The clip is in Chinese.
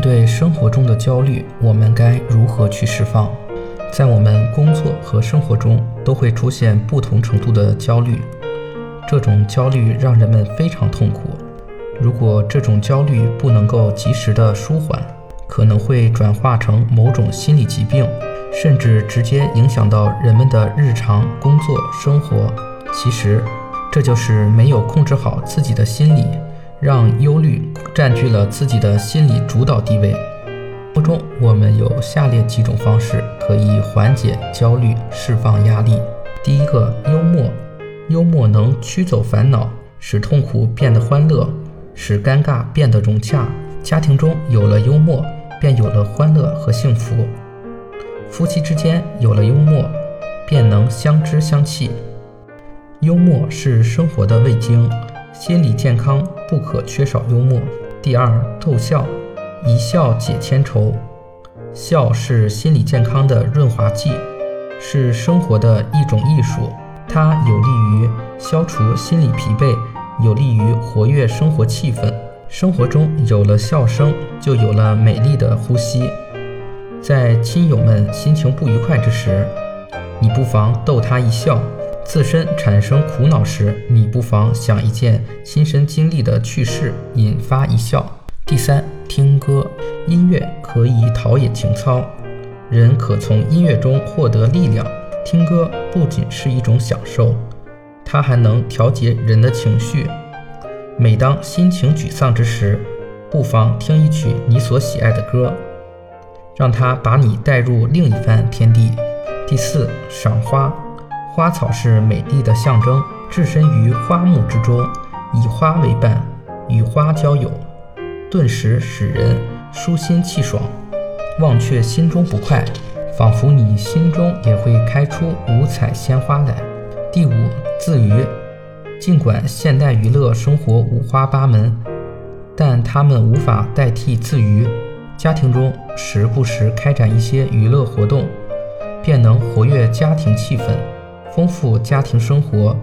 对生活中的焦虑，我们该如何去释放？在我们工作和生活中，都会出现不同程度的焦虑，这种焦虑让人们非常痛苦。如果这种焦虑不能够及时的舒缓，可能会转化成某种心理疾病，甚至直接影响到人们的日常工作生活。其实，这就是没有控制好自己的心理。让忧虑占据了自己的心理主导地位。生活中，我们有下列几种方式可以缓解焦虑、释放压力。第一个，幽默。幽默能驱走烦恼，使痛苦变得欢乐，使尴尬变得融洽。家庭中有了幽默，便有了欢乐和幸福。夫妻之间有了幽默，便能相知相弃。幽默是生活的味精。心理健康不可缺少幽默。第二，逗笑，一笑解千愁。笑是心理健康的润滑剂，是生活的一种艺术。它有利于消除心理疲惫，有利于活跃生活气氛。生活中有了笑声，就有了美丽的呼吸。在亲友们心情不愉快之时，你不妨逗他一笑。自身产生苦恼时，你不妨想一件亲身经历的趣事，引发一笑。第三，听歌，音乐可以陶冶情操，人可从音乐中获得力量。听歌不仅是一种享受，它还能调节人的情绪。每当心情沮丧之时，不妨听一曲你所喜爱的歌，让它把你带入另一番天地。第四，赏花。花草是美丽的象征，置身于花木之中，以花为伴，与花交友，顿时使人舒心气爽。忘却心中不快，仿佛你心中也会开出五彩鲜花来。第五，自娱。尽管现代娱乐生活五花八门，但它们无法代替自娱。家庭中时不时开展一些娱乐活动，便能活跃家庭气氛。丰富家庭生活，